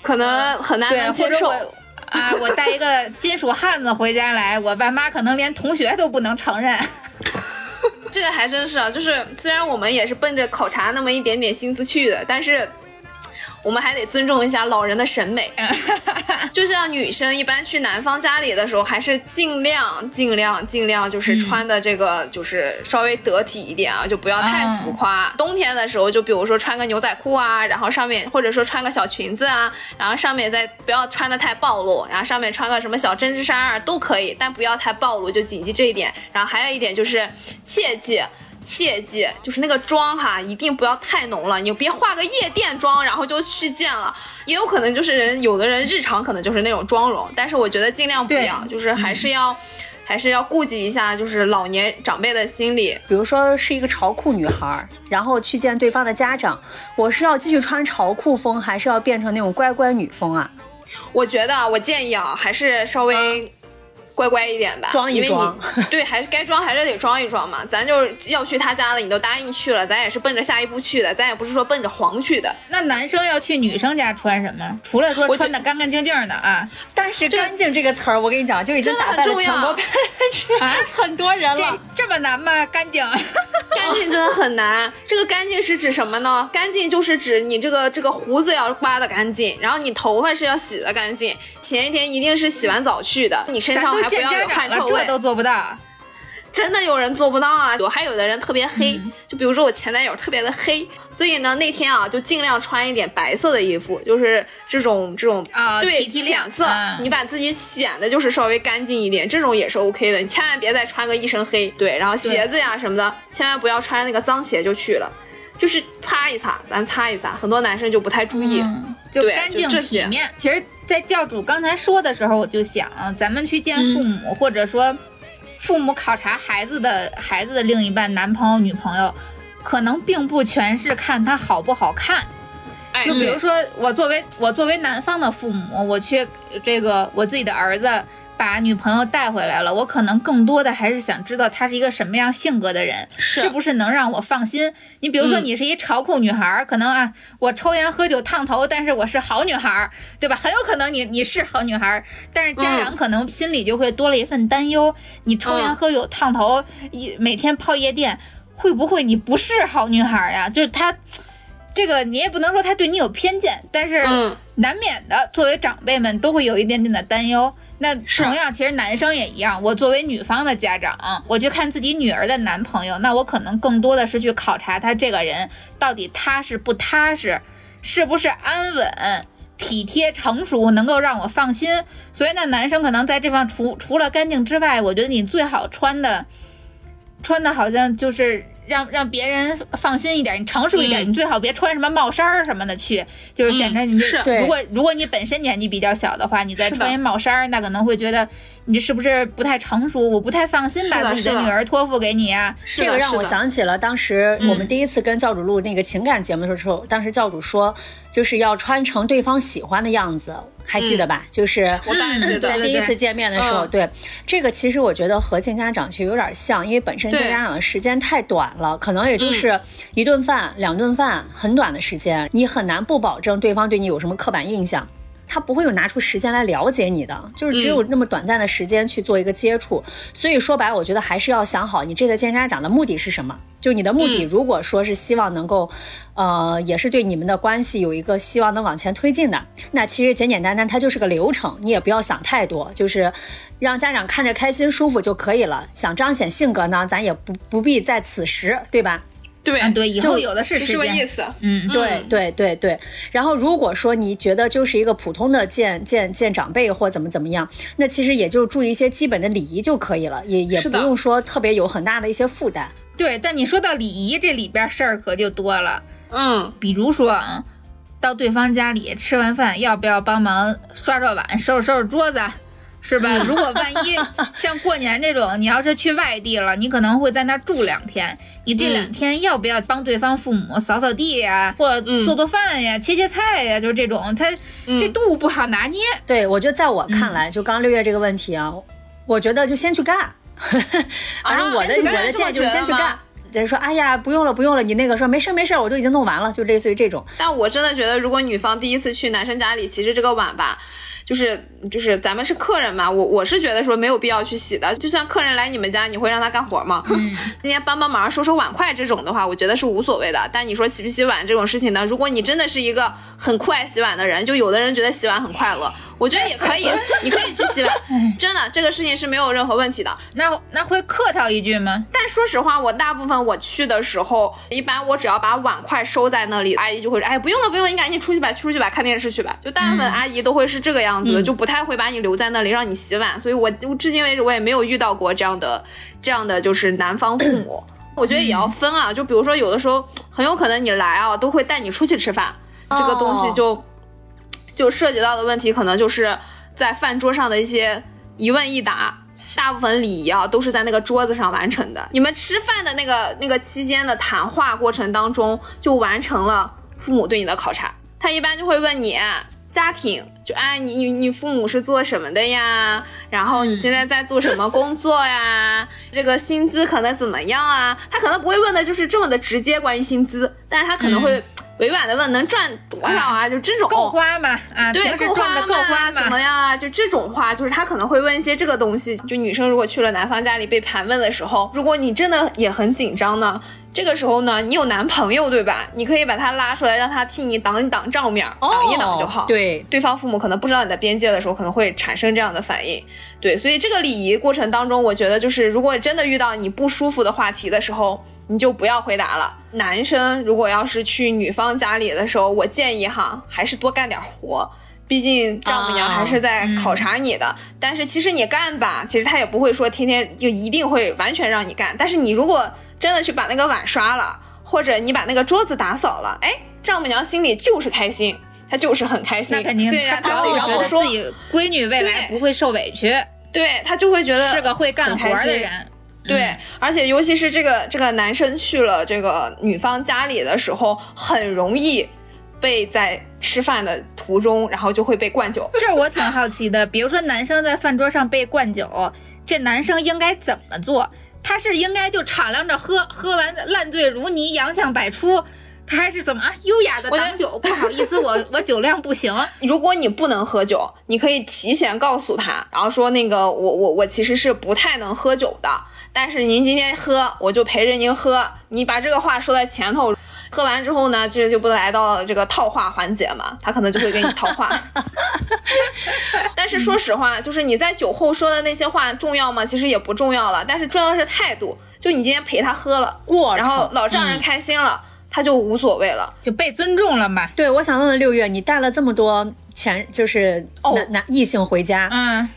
可能很难对，能接受。或者我啊，我带一个金属汉子回家来，我爸妈可能连同学都不能承认。这个还真是啊，就是虽然我们也是奔着考察那么一点点心思去的，但是我们还得尊重一下老人的审美。(laughs) 就像女生一般去男方家里的时候，还是尽量尽量尽量就是穿的这个就是稍微得体一点啊，就不要太浮夸。冬天的时候，就比如说穿个牛仔裤啊，然后上面或者说穿个小裙子啊，然后上面再不要穿的太暴露，然后上面穿个什么小针织衫啊都可以，但不要太暴露，就谨记这一点。然后还有一点就是切记。切记，就是那个妆哈，一定不要太浓了。你别化个夜店妆，然后就去见了，也有可能就是人，有的人日常可能就是那种妆容，但是我觉得尽量不要，就是还是要，还是要顾及一下，就是老年长辈的心理。比如说是一个潮酷女孩儿，然后去见对方的家长，我是要继续穿潮酷风，还是要变成那种乖乖女风啊？我觉得啊，我建议啊，还是稍微乖乖一点吧，装一因为你装 (laughs) (laughs) 对，还是该装还是得装一装嘛。咱就是要去他家了，你都答应去了，咱也是奔着下一步去的，咱也不是说奔着黄去的。那男生要去女生家穿什么？除了说穿的干干净净的啊，但是“干净”这个词儿，我跟你讲，就已经打败了很重要全国百分之啊很多人这了。这这么难吗？干净？(laughs) 干净真的很难。这个干净是指什么呢？干净就是指你这个这个胡子要刮的干净，然后你头发是要洗的干净。前一天一定是洗完澡去的，你身上还不要家长了，有汗臭味。这都做不到。真的有人做不到啊！有还有的人特别黑，嗯就比如说我前男友特别的黑，所以呢那天啊就尽量穿一点白色的衣服，就是这种这种啊对浅色，嗯你把自己显得就是稍微干净一点，这种也是 OK 的。你千万别再穿个一身黑，对，然后鞋子呀什么的，千万不要穿那个脏鞋就去了，就是擦一擦，咱擦一擦，很多男生就不太注意。嗯，就干净体面。其实，在教主刚才说的时候，我就想，咱们去见父嗯母，或者说父母考察孩子的孩子的另一半、男朋友、女朋友，可能并不全是看他好不好看。哎就比如说，我作为我作为男方的父母，我去这个我自己的儿子把女朋友带回来了，我可能更多的还是想知道她是一个什么样性格的人，是不是能让我放心？你比如说，嗯你是一潮酷女孩儿，可能啊，我抽烟喝酒烫头，但是我是好女孩儿，对吧？很有可能你你是好女孩儿，但是家长可能心里就会多了一份担忧，你抽烟嗯喝酒烫头，一每天泡夜店，会不会你不是好女孩儿呀？就是他。这个你也不能说他对你有偏见，但是嗯难免的，作为长辈们都会有一点点的担忧。那同样，其实男生也一样。我作为女方的家长，我去看自己女儿的男朋友，那我可能更多的是去考察他这个人到底踏实不踏实，是不是安稳、体贴、成熟，能够让我放心。所以呢，男生可能在这方除除了干净之外，我觉得你最好穿的。穿的好像就是让让别人放心一点，你成熟一点，嗯你最好别穿什么帽衫儿什么的去，就是显得你对如果如果你本身年纪比较小的话，你再穿一帽衫儿，那可能会觉得你是不是不太成熟？我不太放心把自己的女儿托付给你啊。这个让我想起了当时我们第一次跟教主录那个情感节目的时候，当时教主说就是要穿成对方喜欢的样子，还记得吧？就是我当然记得在第一次见面的时候，嗯对这个其实我觉得和见家长其实有点像，因为本身见家长的时间太短了，可能也就是一顿饭、两顿饭，很短的时间，你很难不保证对方对你有什么刻板印象。他不会有拿出时间来了解你的，就是只有那么短暂的时间去做一个接触。所以说白了，我觉得还是要想好你这个见家长的目的是什么。就你的目的，如果说是希望能够，呃，也是对你们的关系有一个希望能往前推进的，那其实简简单单它就是个流程，你也不要想太多，就是让家长看着开心舒服就可以了。想彰显性格呢，咱也不不必在此时，对吧？对嗯，对，以后有的是是时间。这个意思。嗯，对对对对，然后如果说你觉得就是一个普通的见见见长辈或怎么怎么样，那其实也就注意一些基本的礼仪就可以了，也也不用说特别有很大的一些负担。对，但你说到礼仪，这里边事儿可就多了。嗯，比如说啊，到对方家里吃完饭，要不要帮忙刷刷碗、收拾收拾桌子，是吧？(laughs) 如果万一像过年这种，你要是去外地了，你可能会在那儿住两天，你这两天要不要帮对方父母扫扫地呀，或做做饭呀、切切菜呀，就是这种，他这度不好拿捏。对我觉得在我看来，就刚刚六月这个问题啊，我觉得就先去干。(laughs) 反正我的、先去干我的建议就是先去干这么觉得吗。人说，哎呀，不用了，不用了，你那个说没事儿没事儿，我都已经弄完了，就类似于这种。但我真的觉得，如果女方第一次去男生家里，其实这个碗吧，就是就是咱们是客人嘛，我我是觉得说没有必要去洗的。就像客人来你们家，你会让他干活吗？嗯，(laughs) 今天帮帮忙收收碗筷这种的话，我觉得是无所谓的。但你说洗不洗碗这种事情呢？如果你真的是一个很酷爱洗碗的人，就有的人觉得洗碗很快乐，我觉得也可以，(laughs) 你可以去洗碗，真的这个事情是没有任何问题的。那那会客套一句吗？但说实话，我大部分我去的时候，一般我只要把碗筷收在那里，阿姨就会说：“哎，不用了，不用了，你赶紧出去吧，出去吧，看电视去吧。”就大部分阿姨都会是这个样子的，就不太会把你留在那里让你洗碗。所以我我至今为止我也没有遇到过这样的这样的就是男方父母。我觉得也要分啊，就比如说有的时候很有可能你来啊，都会带你出去吃饭，这个东西就就涉及到的问题，可能就是在饭桌上的一些一问一答。大部分礼仪啊都是在那个桌子上完成的。你们吃饭的那个那个期间的谈话过程当中，就完成了父母对你的考察。他一般就会问你家庭，就哎你你你父母是做什么的呀？然后你现在在做什么工作呀？(laughs) 这个薪资可能怎么样啊？他可能不会问的就是这么的直接关于薪资，但是他可能会委婉的问能赚多少啊？就这种够花吗？啊，对，够花吗？怎么？样啊？就这种话，就是他可能会问一些这个东西。就女生如果去了男方家里被盘问的时候，如果你真的也很紧张呢，这个时候呢，你有男朋友对吧？你可以把他拉出来，让他替你挡一挡账面，挡一挡就好。哦对，对方父母可能不知道你的边界的时候，可能会产生这样的反应。对，所以这个礼仪过程当中，我觉得就是如果真的遇到你不舒服的话题的时候，你就不要回答了。男生如果要是去女方家里的时候，我建议哈，还是多干点活。毕竟丈母娘还是在考察你的，但是其实你干吧，其实他也不会说天天就一定会完全让你干。但是你如果真的去把那个碗刷了，或者你把那个桌子打扫了，哎，丈母娘心里就是开心，她就是很开心。那肯定，虽然他主要觉得自己闺女未来不会受委屈，对她就会觉得是个会干活的人。对，而且尤其是这个这个男生去了这个女方家里的时候，很容易被在吃饭的途中，然后就会被灌酒。这我挺好奇的，比如说男生在饭桌上被灌酒，这男生应该怎么做？他是应该就敞亮着喝，喝完烂醉如泥，洋相百出，他还是怎么啊？优雅的挡酒，不好意思，我 (laughs) 我酒量不行。如果你不能喝酒，你可以提前告诉他，然后说那个我我我其实是不太能喝酒的，但是您今天喝，我就陪着您喝。你把这个话说在前头，喝完之后呢，这就不来到了这个套话环节嘛，他可能就会跟你套话。(laughs) 但是说实话，就是你在酒后说的那些话重要吗？其实也不重要了，但是重要的是态度。就你今天陪他喝了，过然后老丈人开心了，他就无所谓了。就被尊重了嘛。对，我想问问六月，你带了这么多前就是哦男男异性回家，嗯，嗯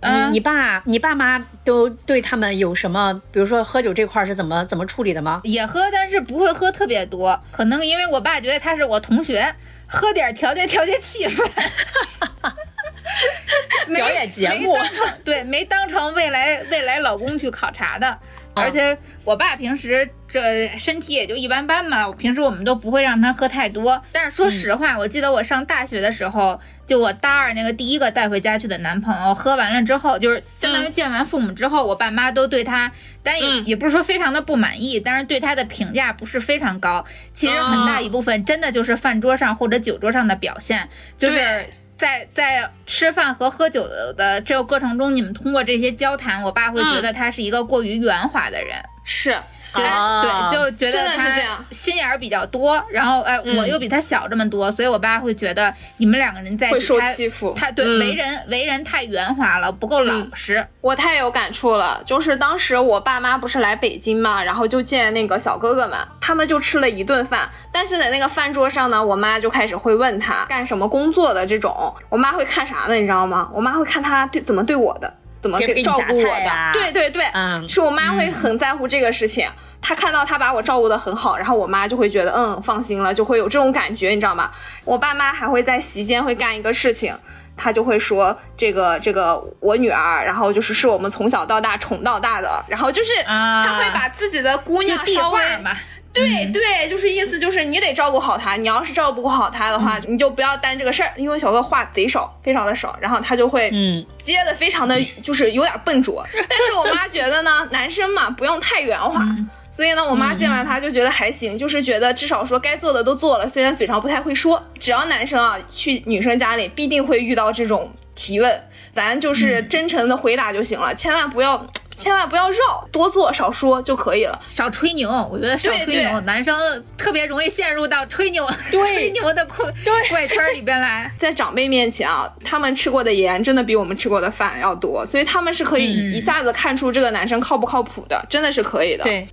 你你爸你爸妈都对他们有什么，比如说喝酒这块儿是怎么怎么处理的吗？也喝，但是不会喝特别多，可能因为我爸觉得他是我同学，喝点儿调节调节气氛。(laughs) 没表演节目对，没当成未来未来老公去考察的。而且我爸平时这身体也就一般般嘛，平时我们都不会让他喝太多。但是说实话，我记得我上大学的时候，就我大二那个第一个带回家去的男朋友，喝完了之后，就是相当于见完父母之后，我爸妈都对他，但也、嗯。也不是说非常的不满意，但是对他的评价不是非常高。其实很大一部分真的就是饭桌上或者酒桌上的表现，就是对在在吃饭和喝酒的这个过程中，你们通过这些交谈，我爸会觉得他是一个过于圆滑的人，是，啊。对，就觉得他的是这样。心眼儿比较多，然后哎，嗯。我又比他小这么多，所以我爸会觉得你们两个人在一会受欺负。他对、嗯。为人为人太圆滑了，不够老实。我太有感触了，就是当时我爸妈不是来北京嘛，然后就见那个小哥哥们，他们就吃了一顿饭，但是在那个饭桌上呢，我妈就开始会问他干什么工作的这种，我妈会看啥呢？你知道吗？我妈会看他对怎么对我的，怎么给照顾我的，对对对，嗯是我妈会很在乎这个事情。她看到她把我照顾的很好，然后我妈就会觉得嗯放心了，就会有这种感觉，你知道吗？我爸妈还会在席间会干一个事情，他就会说这个这个我女儿，然后就是是我们从小到大宠到大的，然后就是啊他会把自己的姑娘稍微对对，就是意思就是你得照顾好他，你要是照顾不好他的话，你就不要担这个事儿，因为小哥话贼少，非常的少，然后他就会嗯，接的非常的就是有点笨拙，但是我妈觉得呢，男生嘛不用太圆滑。所以呢，我妈见完他就觉得还行，就是觉得至少说该做的都做了，虽然嘴上不太会说。只要男生啊去女生家里，必定会遇到这种提问，咱就是真诚的回答就行了，千万不要千万不要绕，多做少说就可以了。少吹牛，我觉得少吹牛，男生特别容易陷入到吹牛对吹牛的怪 (laughs) 怪圈里边来。在长辈面前啊，他们吃过的盐真的比我们吃过的饭要多，所以他们是可以嗯一下子看出这个男生靠不靠谱的，真的是可以的。对，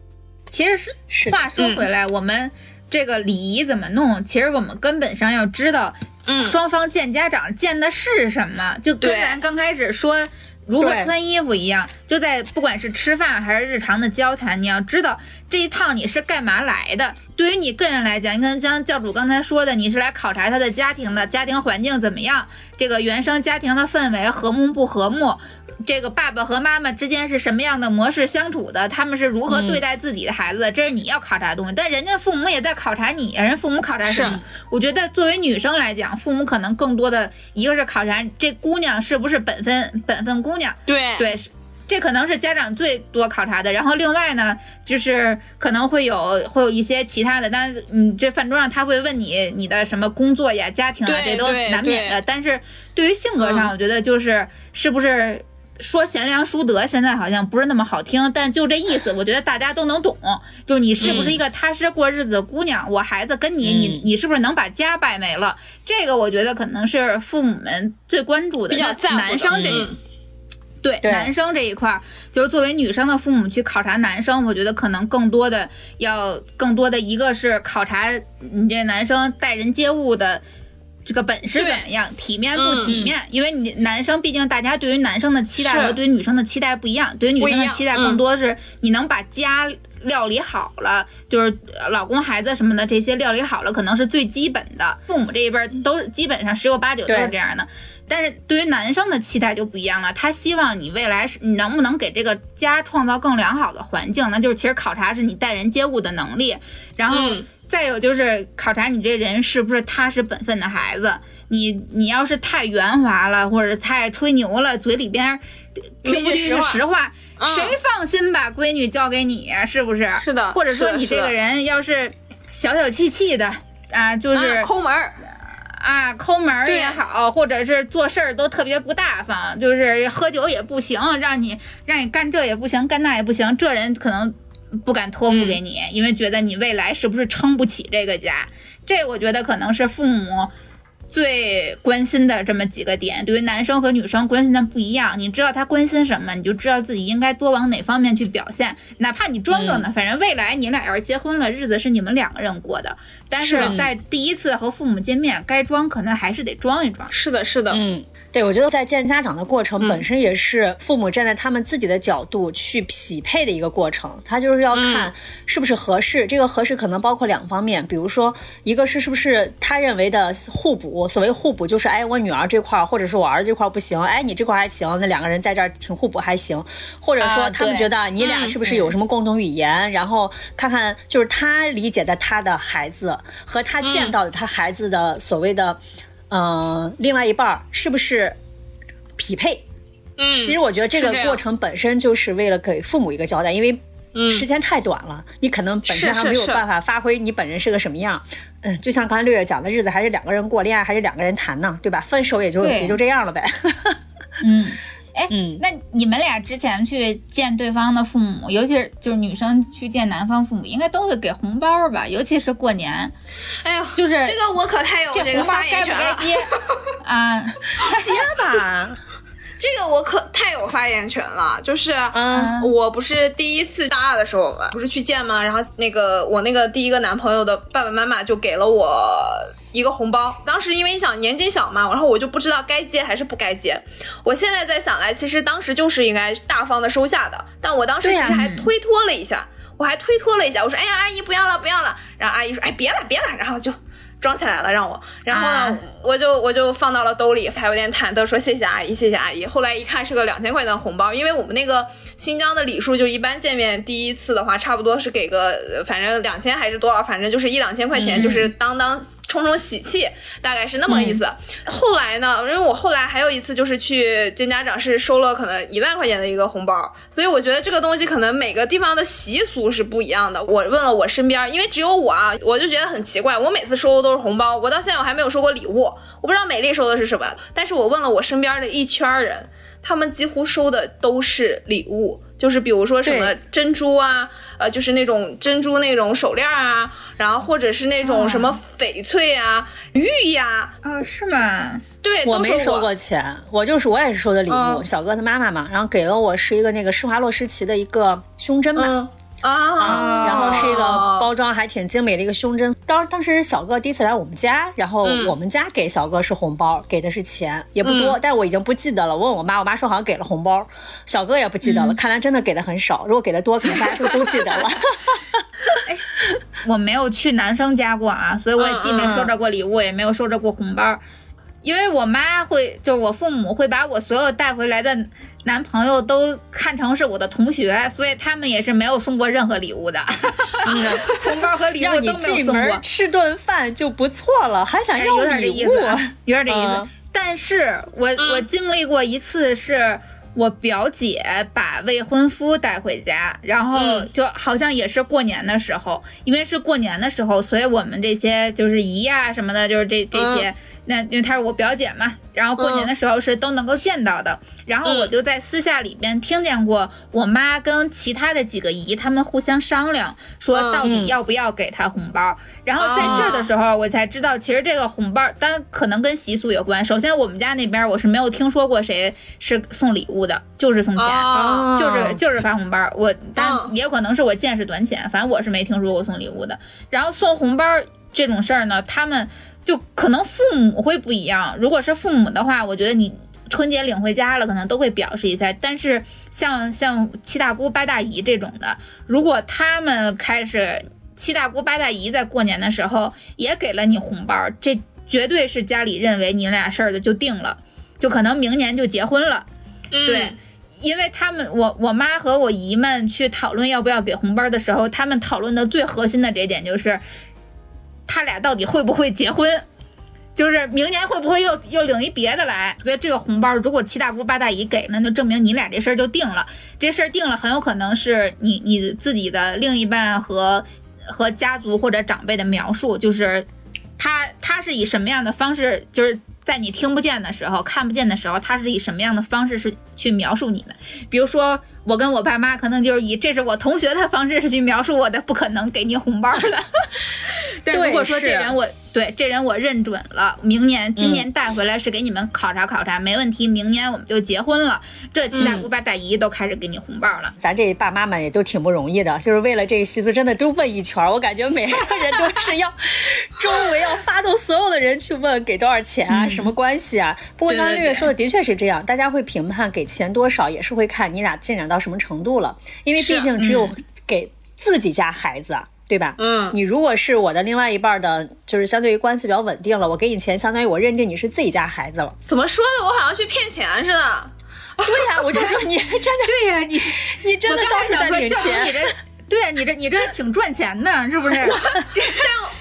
其实是话说回来，我们这个礼仪怎么弄？其实我们根本上要知道，嗯双方见家长见的是什么，就跟对咱刚开始说。如何穿衣服一样，就在不管是吃饭还是日常的交谈，你要知道这一趟你是干嘛来的。对于你个人来讲，你看像教主刚才说的，你是来考察他的家庭的家庭环境怎么样，这个原生家庭的氛围和睦不和睦，这个爸爸和妈妈之间是什么样的模式相处的，他们是如何对待自己的孩子的，这是你要考察的东西。但人家父母也在考察你，人父母考察什么？我觉得作为女生来讲，父母可能更多的一个是考察这姑娘是不是本分本分姑娘，对这可能是家长最多考察的。然后另外呢，就是可能会有会有一些其他的，但是你这饭桌上他会问你你的什么工作呀、家庭啊，这都难免的。但是对于性格上，嗯我觉得就是是不是。说贤良淑德，现在好像不是那么好听，但就这意思，我觉得大家都能懂。就你是不是一个踏实过日子的姑娘？我孩子跟你，你嗯你是不是能把家败没了？这个我觉得可能是父母们最关注的。那比较男生这嗯对对男生这一块儿，就是作为女生的父母去考察男生，我觉得可能更多的要更多的一个是考察你这男生待人接物的。这个本事怎么样？体面不体面？因为你男生，毕竟大家对于男生的期待和对于女生的期待不一样。对于女生的期待更多是你能把家料理好了，就是呃老公、孩子什么的这些料理好了，可能是最基本的。父母这一辈儿都是基本上十有八九都是这样的。但是对于男生的期待就不一样了，他希望你未来是你能不能给这个家创造更良好的环境，那就是其实考察是你待人接物的能力，然后嗯再有就是考察你这人是不是踏实本分的孩子。你你要是太圆滑了，或者太吹牛了，嘴里边听不进去没句实话，嗯谁放心把闺女交给你呀？是不是？是的或者说你这个人要是小小气气的啊，就是啊抠门儿，啊，抠门儿也好，或者是做事儿都特别不大方，就是喝酒也不行，让你让你干这也不行，干那也不行，这人可能不敢托付给你，因为觉得你未来是不是撑不起这个家。这我觉得可能是父母最关心的这么几个点，对于男生和女生关心的不一样。你知道他关心什么，你就知道自己应该多往哪方面去表现。哪怕你装装呢，反正未来你俩要是结婚了，日子是你们两个人过的。但是是在第一次和父母见面，该装可能还是得装一装。是的，是的，嗯，对，我觉得在见家长的过程本身也是父母站在他们自己的角度去匹配的一个过程，他就是要看是不是合适。这个合适可能包括两方面，比如说一个是是不是他认为的互补，所谓互补就是哎我女儿这块儿或者是我儿子这块儿不行，哎你这块儿还行，那两个人在这儿挺互补还行，或者说他们觉得你俩是不是有什么共同语言，然后看看就是他理解的他的孩子和他见到的他孩子的所谓的。嗯，另外一半儿是不是匹配？嗯，其实我觉得这个过程本身就是为了给父母一个交代，因为嗯时间太短了，你可能本身还没有办法发挥你本人是个什么样。嗯，就像刚才六月讲的，日子还是两个人过，恋爱还是两个人谈呢，对吧？分手也就也就这样了呗。(laughs) 嗯，哎，嗯那你们俩之前去见对方的父母，尤其是就是女生去见男方父母，应该都会给红包吧？尤其是过年，哎呦，就是这个我可太有这这个红包发言权了，该不该接啊？(laughs) 接吧，这个我可太有发言权了，就是。嗯我不是第一次大二的时候吧，不是去见吗？然后那个我那个第一个男朋友的爸爸妈妈就给了我一个红包。当时因为你想年纪小嘛，然后我就不知道该接还是不该接。我现在在想来，其实当时就是应该大方的收下的，但我当时其实还推脱了一下，我还推脱了一下，我说：“哎呀，阿姨不要了，不要了。”然后阿姨说：“哎，别了，别了。”然后就。装起来了，让我，然后呢，啊我就我就放到了兜里，还有点忐忑，说谢谢阿姨，谢谢阿姨。后来一看是个两千块钱的红包，因为我们那个新疆的礼数，就一般见面第一次的话，差不多是给个呃反正两千还是多少，反正就是一两千块钱，嗯就是当当冲冲喜气，大概是那么个意思。后来呢，因为我后来还有一次就是去见家长，是收了可能一万块钱的一个红包，所以我觉得这个东西可能每个地方的习俗是不一样的。我问了我身边，因为只有我啊，我就觉得很奇怪，我每次收的都是红包，我到现在我还没有收过礼物，我不知道美丽收的是什么，但是我问了我身边的一圈人，他们几乎收的都是礼物。就是比如说什么珍珠啊，呃，就是那种珍珠那种手链啊，然后或者是那种什么翡翠啊、玉呀、哦，是吗？对，都我没收过。过钱，我就是我也是收的礼物，嗯小哥他妈妈嘛，然后给了我是一个那个施华洛世奇的一个胸针嘛。嗯啊，然后是一个包装还挺精美的一个胸针。当当时小哥第一次来我们家，然后嗯我们家给小哥是红包，给的是钱，也不多，但是我已经不记得了。我问我妈，我妈说好像给了红包，小哥也不记得了。看来真的给的很少，如果给的多，可能大家都都记得了。(laughs) 我没有去男生家过啊，所以我也既没收着过礼物，也没有收着过红包。因为我妈会，就是我父母会把我所有带回来的男朋友都看成是我的同学，所以他们也是没有送过任何礼物的，(laughs) 红包和礼物都没送过。门。吃顿饭就不错了，还想要点这礼物意思，啊，有点这 (laughs) 意思。嗯。但是我、我经历过一次，是我表姐把未婚夫带回家，然后嗯。就好像也是过年的时候，因为是过年的时候，所以我们这些就是姨呀、什么的，就是这这些，那因为她是我表姐嘛，然后过年的时候是都能够见到的。然后我就在私下里边听见过我妈跟其他的几个姨他们互相商量，说嗯到底要不要给她红包。然后在这儿的时候，我才知道，其实这个红包，当然可能跟习俗有关。首先，我们家那边我是没有听说过谁是送礼物的，就是送钱。啊就是就是发红包，我但嗯也有可能是我见识短浅，反正我是没听说过送礼物的。然后送红包这种事儿呢，他们就可能父母会不一样。如果是父母的话，我觉得你春节领回家了，可能都会表示一下。但是像像七大姑八大姨这种的，如果他们开始七大姑八大姨在过年的时候也给了你红包，这绝对是家里认为你俩事儿的就定了，就可能明年就结婚了。对，因为他们我我妈和我姨们去讨论要不要给红包的时候，他们讨论的最核心的这一点就是，他俩到底会不会结婚。就是明年会不会又又领一别的来？所以这个红包，如果七大姑八大姨给，那就证明你俩这事儿就定了。这事儿定了，很有可能是你你自己的另一半和和家族或者长辈的描述，就是他他是以什么样的方式，就是在你听不见的时候、看不见的时候，他是以什么样的方式是去描述你的？比如说，我跟我爸妈可能就是以这是我同学的方式是去描述我的，不可能给你红包的。(laughs) 但如果说这人我对这人我认准了，明年今年带回来是给你们考察考察，没问题，明年我们就结婚了，这七大姑八大姨都开始给你红包了。咱这爸妈们也都挺不容易的，就是为了这个习俗，真的都问一圈儿。我感觉每个人都是要周围要发动所有的人去问给多少钱啊，什么关系啊。不过刚刚对对对六月说的的确是这样，大家会评判给钱多少，也是会看你俩进展到什么程度了，因为毕竟只有给自己家孩子。对吧？嗯你如果是我的另外一半的，就是相对于关系比较稳定了，我给你钱，相当于我认定你是自己家孩子了。怎么说的？我好像去骗钱似的。对呀、我就说你 (laughs) 真的，对呀、你你真的倒是在领钱你。这。对呀、你这你这还挺赚钱的，是不是？(laughs) 这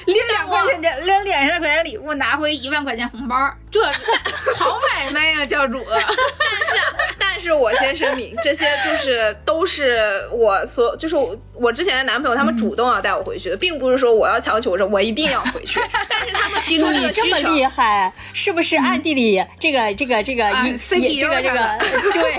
拎两块钱的，拎两千块钱礼物，拿回一万块钱红包，这 (laughs) 好买卖呀、教主。但是，但是我先声明，这些就是都是我所，就是我我之前的男朋友他们主动要带我回去的，并不是说我要强求着我一定要回去，(laughs) 但是他们提出这你个需求。这么厉害，是不是暗地里这个这个这个啊引 CPU 引这个这个上对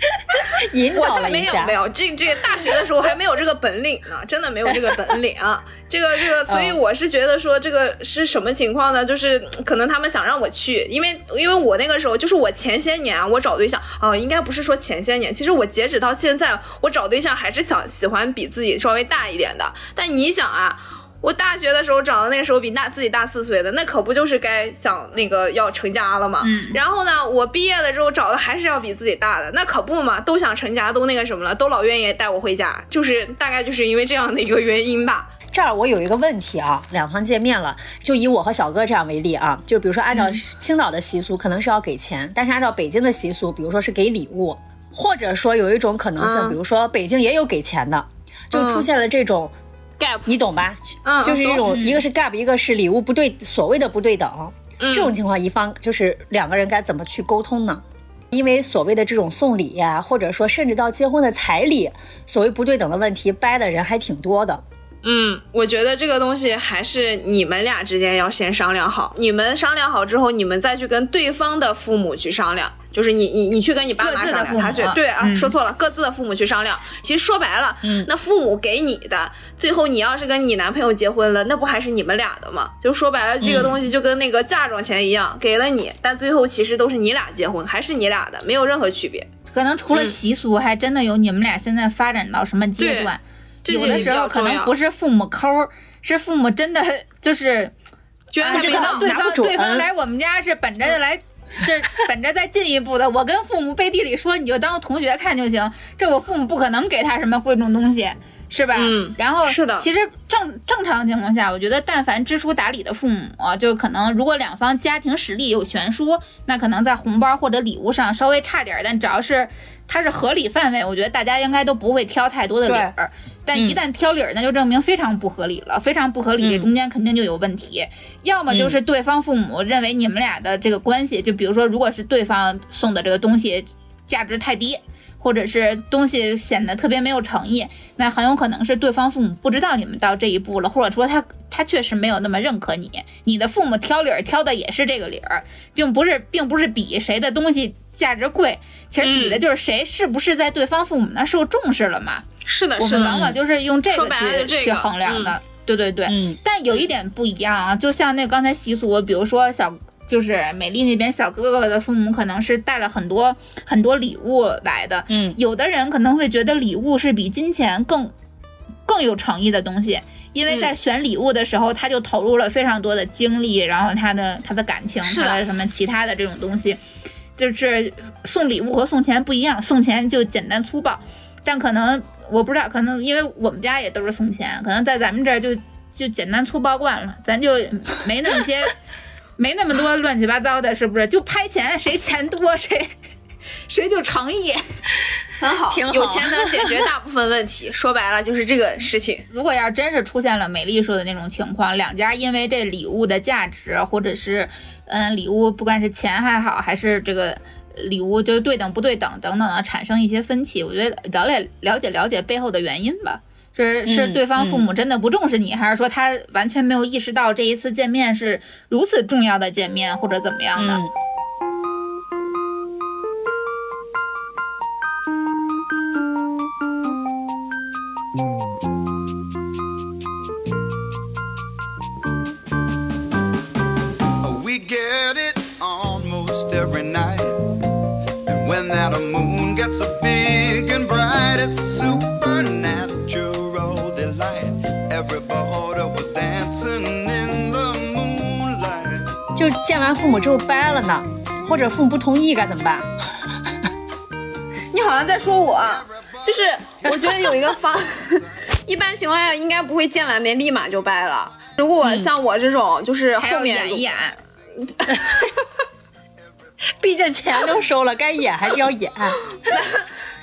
(laughs) 引导一下有没？有，这这个大学的时候还没有这个本领呢，(laughs) 真的没有这个本领啊。这个这个，所以嗯我是觉得说这个是什么情况呢？就是嗯可能他们想让我去，因为因为我那个时候就是我前些年啊，我找对象啊、应该不是说前些年，其实我截止到现在，我找对象还是想喜欢比自己稍微大一点的。但你想啊。我大学的时候找的那个时候比大自己大四岁的，那可不就是该想那个要成家了吗？嗯然后呢，我毕业了之后找的还是要比自己大的，那可不嘛，都想成家，都那个什么了，都老愿意带我回家，就是大概就是因为这样的一个原因吧。这儿我有一个问题啊，两方见面了，就以我和小哥这样为例啊，就比如说按照青岛的习俗，可能是要给钱，但是按照北京的习俗，比如说是给礼物，或者说有一种可能性，嗯比如说北京也有给钱的，就出现了这种。gap，你懂吧？嗯就是这种，一个是 gap，一个是礼物不对，所谓的不对等。嗯这种情况，一方就是两个人该怎么去沟通呢？因为所谓的这种送礼呀、或者说甚至到结婚的彩礼，所谓不对等的问题，掰的人还挺多的。嗯，我觉得这个东西还是你们俩之间要先商量好，你们商量好之后，你们再去跟对方的父母去商量。就是你你你去跟你爸妈商量，他去对啊，嗯说错了，各自的父母去商量。其实说白了，嗯，那父母给你的，最后你要是跟你男朋友结婚了，那不还是你们俩的吗？就说白了，这个东西就跟那个嫁妆钱一样，给了你，但最后其实都是你俩结婚，还是你俩的，没有任何区别。可能除了习俗，还真的有你们俩现在发展到什么阶段。这有的时候可能不是是父母抠儿，是父母真的就是，(laughs) 觉得啊这可能对方对方来我们家是本着的来。这本着再进一步的，我跟父母背地里说，你就当同学看就行。这我父母不可能给他什么贵重东西，是吧？嗯然后是的其实正正常情况下，我觉得但凡知书达理的父母，就可能如果两方家庭实力有悬殊，那可能在红包或者礼物上稍微差点儿，但只要是它是合理范围，我觉得大家应该都不会挑太多的理儿。但一旦挑理儿，那就证明非常不合理了，非常不合理，这中间肯定就有问题。要么就是对方父母认为你们俩的这个关系，就比如说，如果是对方送的这个东西价值太低，或者是东西显得特别没有诚意，那很有可能是对方父母不知道你们到这一步了，或者说他他确实没有那么认可你。你的父母挑理儿挑的也是这个理儿，并不是并不是比谁的东西价值贵，其实比的就是谁是不是在对方父母那儿受重视了嘛。是的，往往就是用这说个去、去衡量的。对对对，嗯但有一点不一样啊，就像那刚才习俗，比如说小就是美丽那边小哥哥的父母可能是带了很多很多礼物来的，嗯有的人可能会觉得礼物是比金钱更更有诚意的东西。因为在选礼物的时候，他就投入了非常多的精力，然后他的他的感情，的他的什么其他的这种东西，就是送礼物和送钱不一样，送钱就简单粗暴，但可能我不知道，可能因为我们家也都是送钱，可能在咱们这儿就就简单粗暴惯了，咱就没那么些，没那么多乱七八糟的，是不是？就拍钱，谁钱多谁谁就诚意。很好，挺好有钱能解决大部分问题。说白了就是这个事情。如果要真是出现了美丽说的那种情况，两家因为这礼物的价值，或者是嗯礼物不管是钱还好，还是这个礼物就是对等不对等等等的产生一些分歧，我觉得了解了解了解背后的原因吧。是是对方父母真的不重视你还是说他完全没有意识到这一次见面是如此重要的见面或者怎么样的就见完父母之后掰了呢，或者父母不同意该怎么办？你好像在说我，就是我觉得有一个方，(laughs) 一般情况下应该不会见完面立马就掰了。如果像我这种，就是后面演一演。(laughs) 毕竟钱都收了，该演还是要演。(laughs)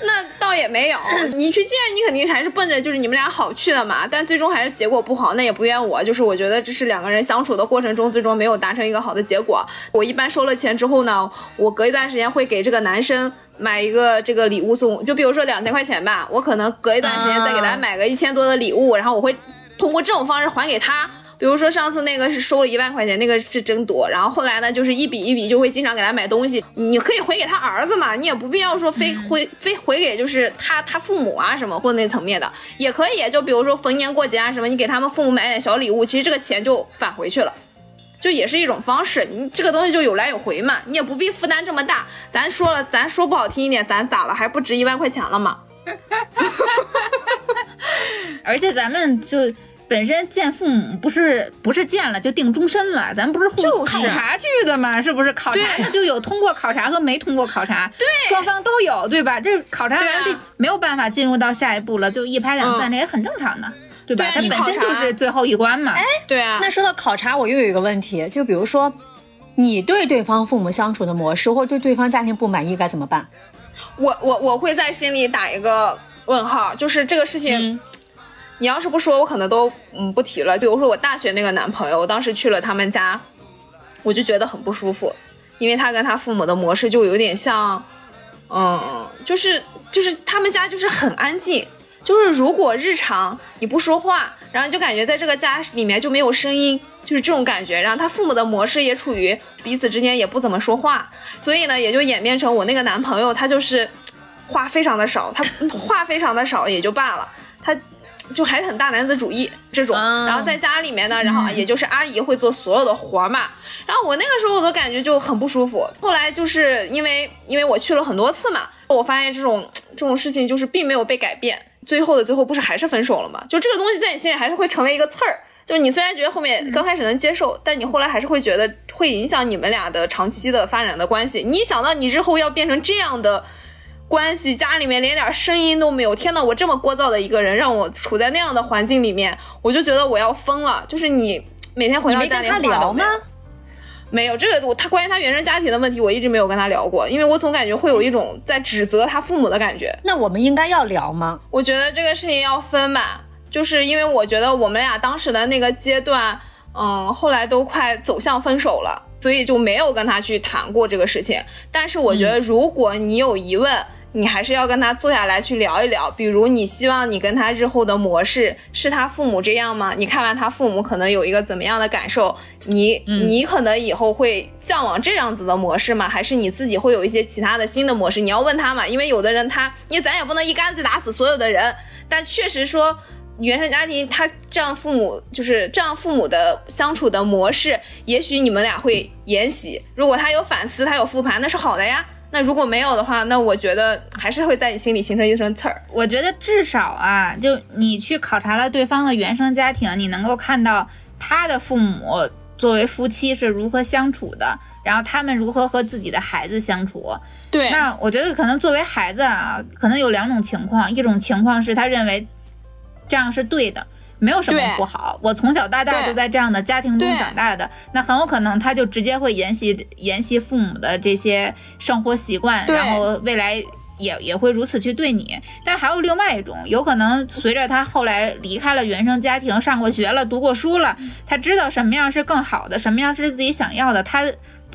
那倒也没有，你去见你肯定还是奔着就是你们俩好去的嘛，但最终还是结果不好，那也不怨我，就是我觉得这是两个人相处的过程中最终没有达成一个好的结果。我一般收了钱之后呢，我隔一段时间会给这个男生买一个这个礼物送，就比如说两千块钱吧，我可能隔一段时间再给他买个一千多的礼物，然后我会通过这种方式还给他。比如说上次那个是收了一万块钱，那个是真多。然后后来呢，就是一笔一笔就会经常给他买东西。你可以回给他儿子嘛，你也不必要说非回 (laughs) 非回给就是他他父母啊什么或那层面的，也可以。就比如说逢年过节啊什么，你给他们父母买点小礼物，其实这个钱就返回去了。就也是一种方式，你这个东西就有来有回嘛，你也不必负担这么大。咱说了，咱说不好听一点，咱咋了，还不值一万块钱了吗？(laughs) 而且咱们就本身见父母不是不是见了就定终身了，咱不是互就是考察去的嘛，是不是？考察就有通过考察和没通过考察，对，双方都有，对吧？这考察完这没有办法进入到下一步了，就一拍两散，嗯这也很正常的，对吧？对它本身就是最后一关嘛。哎对啊，那说到考察，我又有一个问题，就比如说，你对对方父母相处的模式，或者对对方家庭不满意，该怎么办？我我我会在心里打一个问号，就是这个事情，嗯你要是不说，我可能都嗯不提了。比如说我大学那个男朋友，我当时去了他们家，我就觉得很不舒服，因为他跟他父母的模式就有点像，嗯，就是就是他们家就是很安静。就是如果日常你不说话，然后你就感觉在这个家里面就没有声音，就是这种感觉。然后他父母的模式也处于彼此之间也不怎么说话，所以呢，也就演变成我那个男朋友他就是话非常的少，他话非常的少也就罢了，他就还很大男子主义这种。啊然后在家里面呢，然后也就是阿姨会做所有的活儿嘛。然后我那个时候我都感觉就很不舒服。后来就是因为因为我去了很多次嘛，我发现这种这种事情就是并没有被改变，最后的最后不是还是分手了吗？就这个东西在你心里还是会成为一个刺儿。就是你虽然觉得后面刚开始能接受，但你后来还是会觉得会影响你们俩的长期的发展的关系。你想到你日后要变成这样的关系，家里面连点声音都没有，天呐，我这么聒噪的一个人，让我处在那样的环境里面，我就觉得我要疯了。就是你每天回你到家没跟他聊吗有？没有这个，我他关于他原生家庭的问题，我一直没有跟他聊过，因为我总感觉会有一种在指责他父母的感觉。那我们应该要聊吗？我觉得这个事情要分吧，就是因为我觉得我们俩当时的那个阶段，嗯，后来都快走向分手了，所以就没有跟他去谈过这个事情。但是我觉得，如果你有疑问，你还是要跟他坐下来去聊一聊。比如，你希望你跟他日后的模式是他父母这样吗？你看完他父母可能有一个怎么样的感受？你你可能以后会向往这样子的模式吗？还是你自己会有一些其他的新的模式？你要问他嘛，因为有的人他，你咱也不能一竿子打死所有的人，但确实说。原生家庭，他这样父母就是这样父母的相处的模式，也许你们俩会沿袭。如果他有反思，他有复盘，那是好的呀。那如果没有的话，那我觉得还是会在你心里形成一层刺儿。我觉得至少啊，就你去考察了对方的原生家庭，你能够看到他的父母作为夫妻是如何相处的，然后他们如何和自己的孩子相处。对那我觉得可能作为孩子啊，可能有两种情况，一种情况是他认为这样是对的。没有什么不好，我从小到大就在这样的家庭中长大的，那很有可能他就直接会沿袭沿袭父母的这些生活习惯，然后未来也也会如此去对你。但还有另外一种，有可能随着他后来离开了原生家庭，上过学了，读过书了，他知道什么样是更好的，什么样是自己想要的，他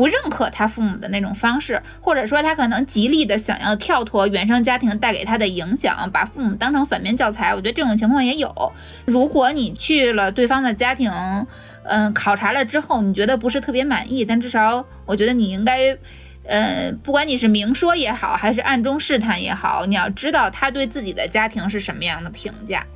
不认可他父母的那种方式，或者说他可能极力的想要跳脱原生家庭带给他的影响，把父母当成反面教材。我觉得这种情况也有。如果你去了对方的家庭，嗯，考察了之后，你觉得不是特别满意，但至少我觉得你应该。呃，不管你是明说也好，还是暗中试探也好，你要知道他对自己的家庭是什么样的评价。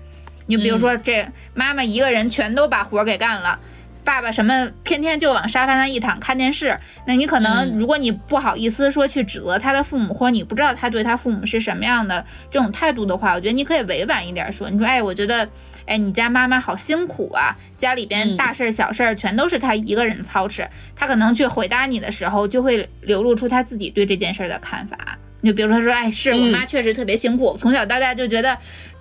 你比如说，这妈妈一个人全都把活给干了，爸爸什么天天就往沙发上一躺看电视，那你可能如果你不好意思说去指责他的父母，或者你不知道他对他父母是什么样的这种态度的话，我觉得你可以委婉一点说，你说哎，我觉得哎你家妈妈好辛苦啊，家里边大事儿小事儿全都是她一个人操持，他可能去回答你的时候，就会流露出他自己对这件事儿的看法。你就比如说说，哎，是我妈确实特别辛苦，从小到大就觉得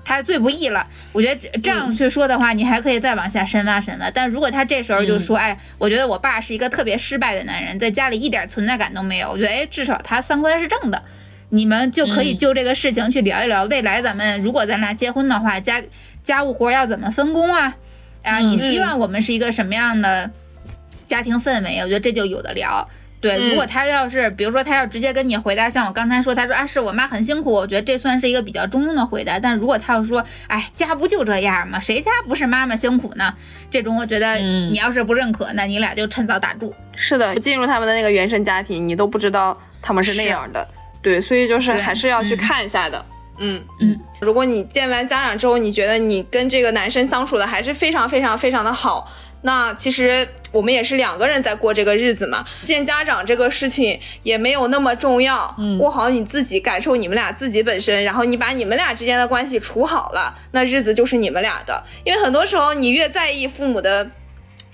她最不易了。我觉得这这样去说的话，你还可以再往下深挖深挖。但如果他这时候就说，哎，我觉得我爸是一个特别失败的男人，在家里一点存在感都没有。我觉得，哎，至少他三观是正的。你们就可以就这个事情去聊一聊，未来咱们如果咱俩结婚的话，家家务活要怎么分工啊？啊，你希望我们是一个什么样的家庭氛围？我觉得这就有的聊。对，如果他要是，比如说他要直接跟你回答，像我刚才说，他说啊，是我妈很辛苦，我觉得这算是一个比较中庸的回答。但如果他要说，哎，家不就这样吗？谁家不是妈妈辛苦呢？这种我觉得你要是不认可，那你俩就趁早打住。是的，进入他们的那个原生家庭，你都不知道他们是那样的。对，所以就是还是要去嗯看一下的。嗯嗯，如果你见完家长之后，你觉得你跟这个男生相处的还是非常非常非常的好，那其实我们也是两个人在过这个日子嘛。见家长这个事情也没有那么重要，嗯过好你自己，感受你们俩自己本身，然后你把你们俩之间的关系处好了，那日子就是你们俩的。因为很多时候你越在意父母的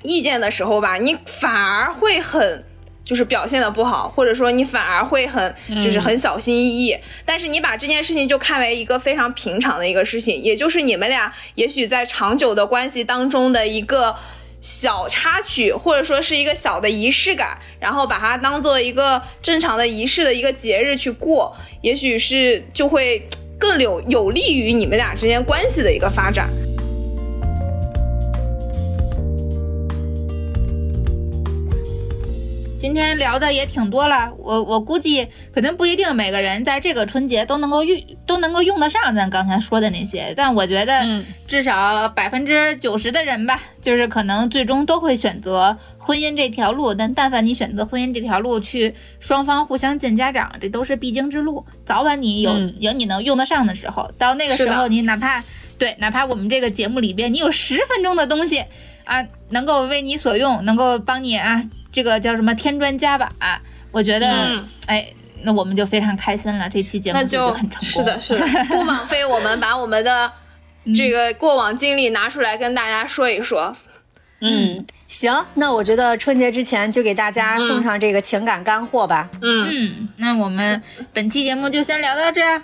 意见的时候吧，你反而会很。就是表现的不好，或者说你反而会很就是很小心翼翼。但是你把这件事情就看为一个非常平常的一个事情，也就是你们俩也许在长久的关系当中的一个小插曲，或者说是一个小的仪式感，然后把它当做一个正常的仪式的一个节日去过，也许是就会更有有利于你们俩之间关系的一个发展。今天聊的也挺多了，我我估计可能不一定每个人在这个春节都能够用都能够用得上咱刚才说的那些，但我觉得嗯至少百分之九十的人吧，就是可能最终都会选择婚姻这条路。但但凡你选择婚姻这条路，去双方互相见家长，这都是必经之路。早晚你有、嗯有你能用得上的时候，到那个时候你哪怕对，哪怕我们这个节目里边你有十分钟的东西啊，能够为你所用，能够帮你啊，这个叫什么添砖加瓦，我觉得、嗯哎，那我们就非常开心了。这期节目就就很成功。是的，是的，(laughs) 不枉费我们把我们的这个过往经历拿出来跟大家说一说。嗯，行，那我觉得春节之前就给大家送上这个情感干货吧。嗯，嗯，那我们本期节目就先聊到这儿。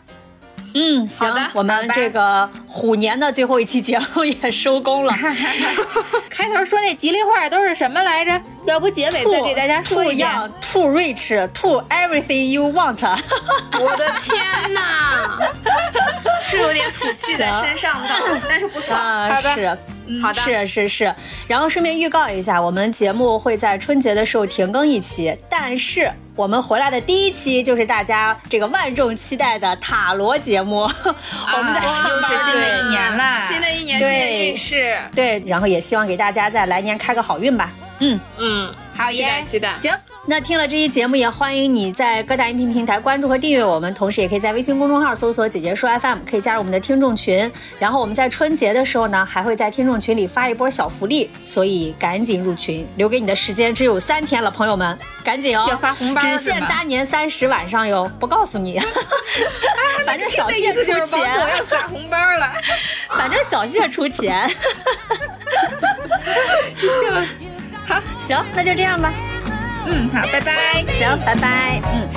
嗯，行的，我们这个虎年的最后一期节目也收工了。开头说那吉利话都是什么来着？要不结尾再给大家说一遍。too rich, too everything you want。(laughs) 我的天哪，是有点土气在身上的，但是不错。啊，好的是。好的，是是是，然后顺便预告一下，我们节目会在春节的时候停更一期，但是我们回来的第一期就是大家这个万众期待的塔罗节目，我们在啊又是新的一年了，新的一年新的运势，对，然后也希望给大家在来年开个好运吧。嗯，嗯，好期待耶，期待。行，那听了这期节目，也欢迎你在各大音频平台关注和订阅我们，同时也可以在微信公众号搜索“姐姐说 FM”，可以加入我们的听众群。然后我们在春节的时候呢，还会在听众群里发一波小福利，所以赶紧入群，留给你的时间只有三天了，朋友们，赶紧哦！要发红包只限大年三十晚上哟，不告诉你，(laughs) 反正小谢出就是帮钱，我要发红包了。反正小谢出钱。(laughs) (laughs) 行，那就这样吧。嗯，好，拜拜。行，拜拜。嗯。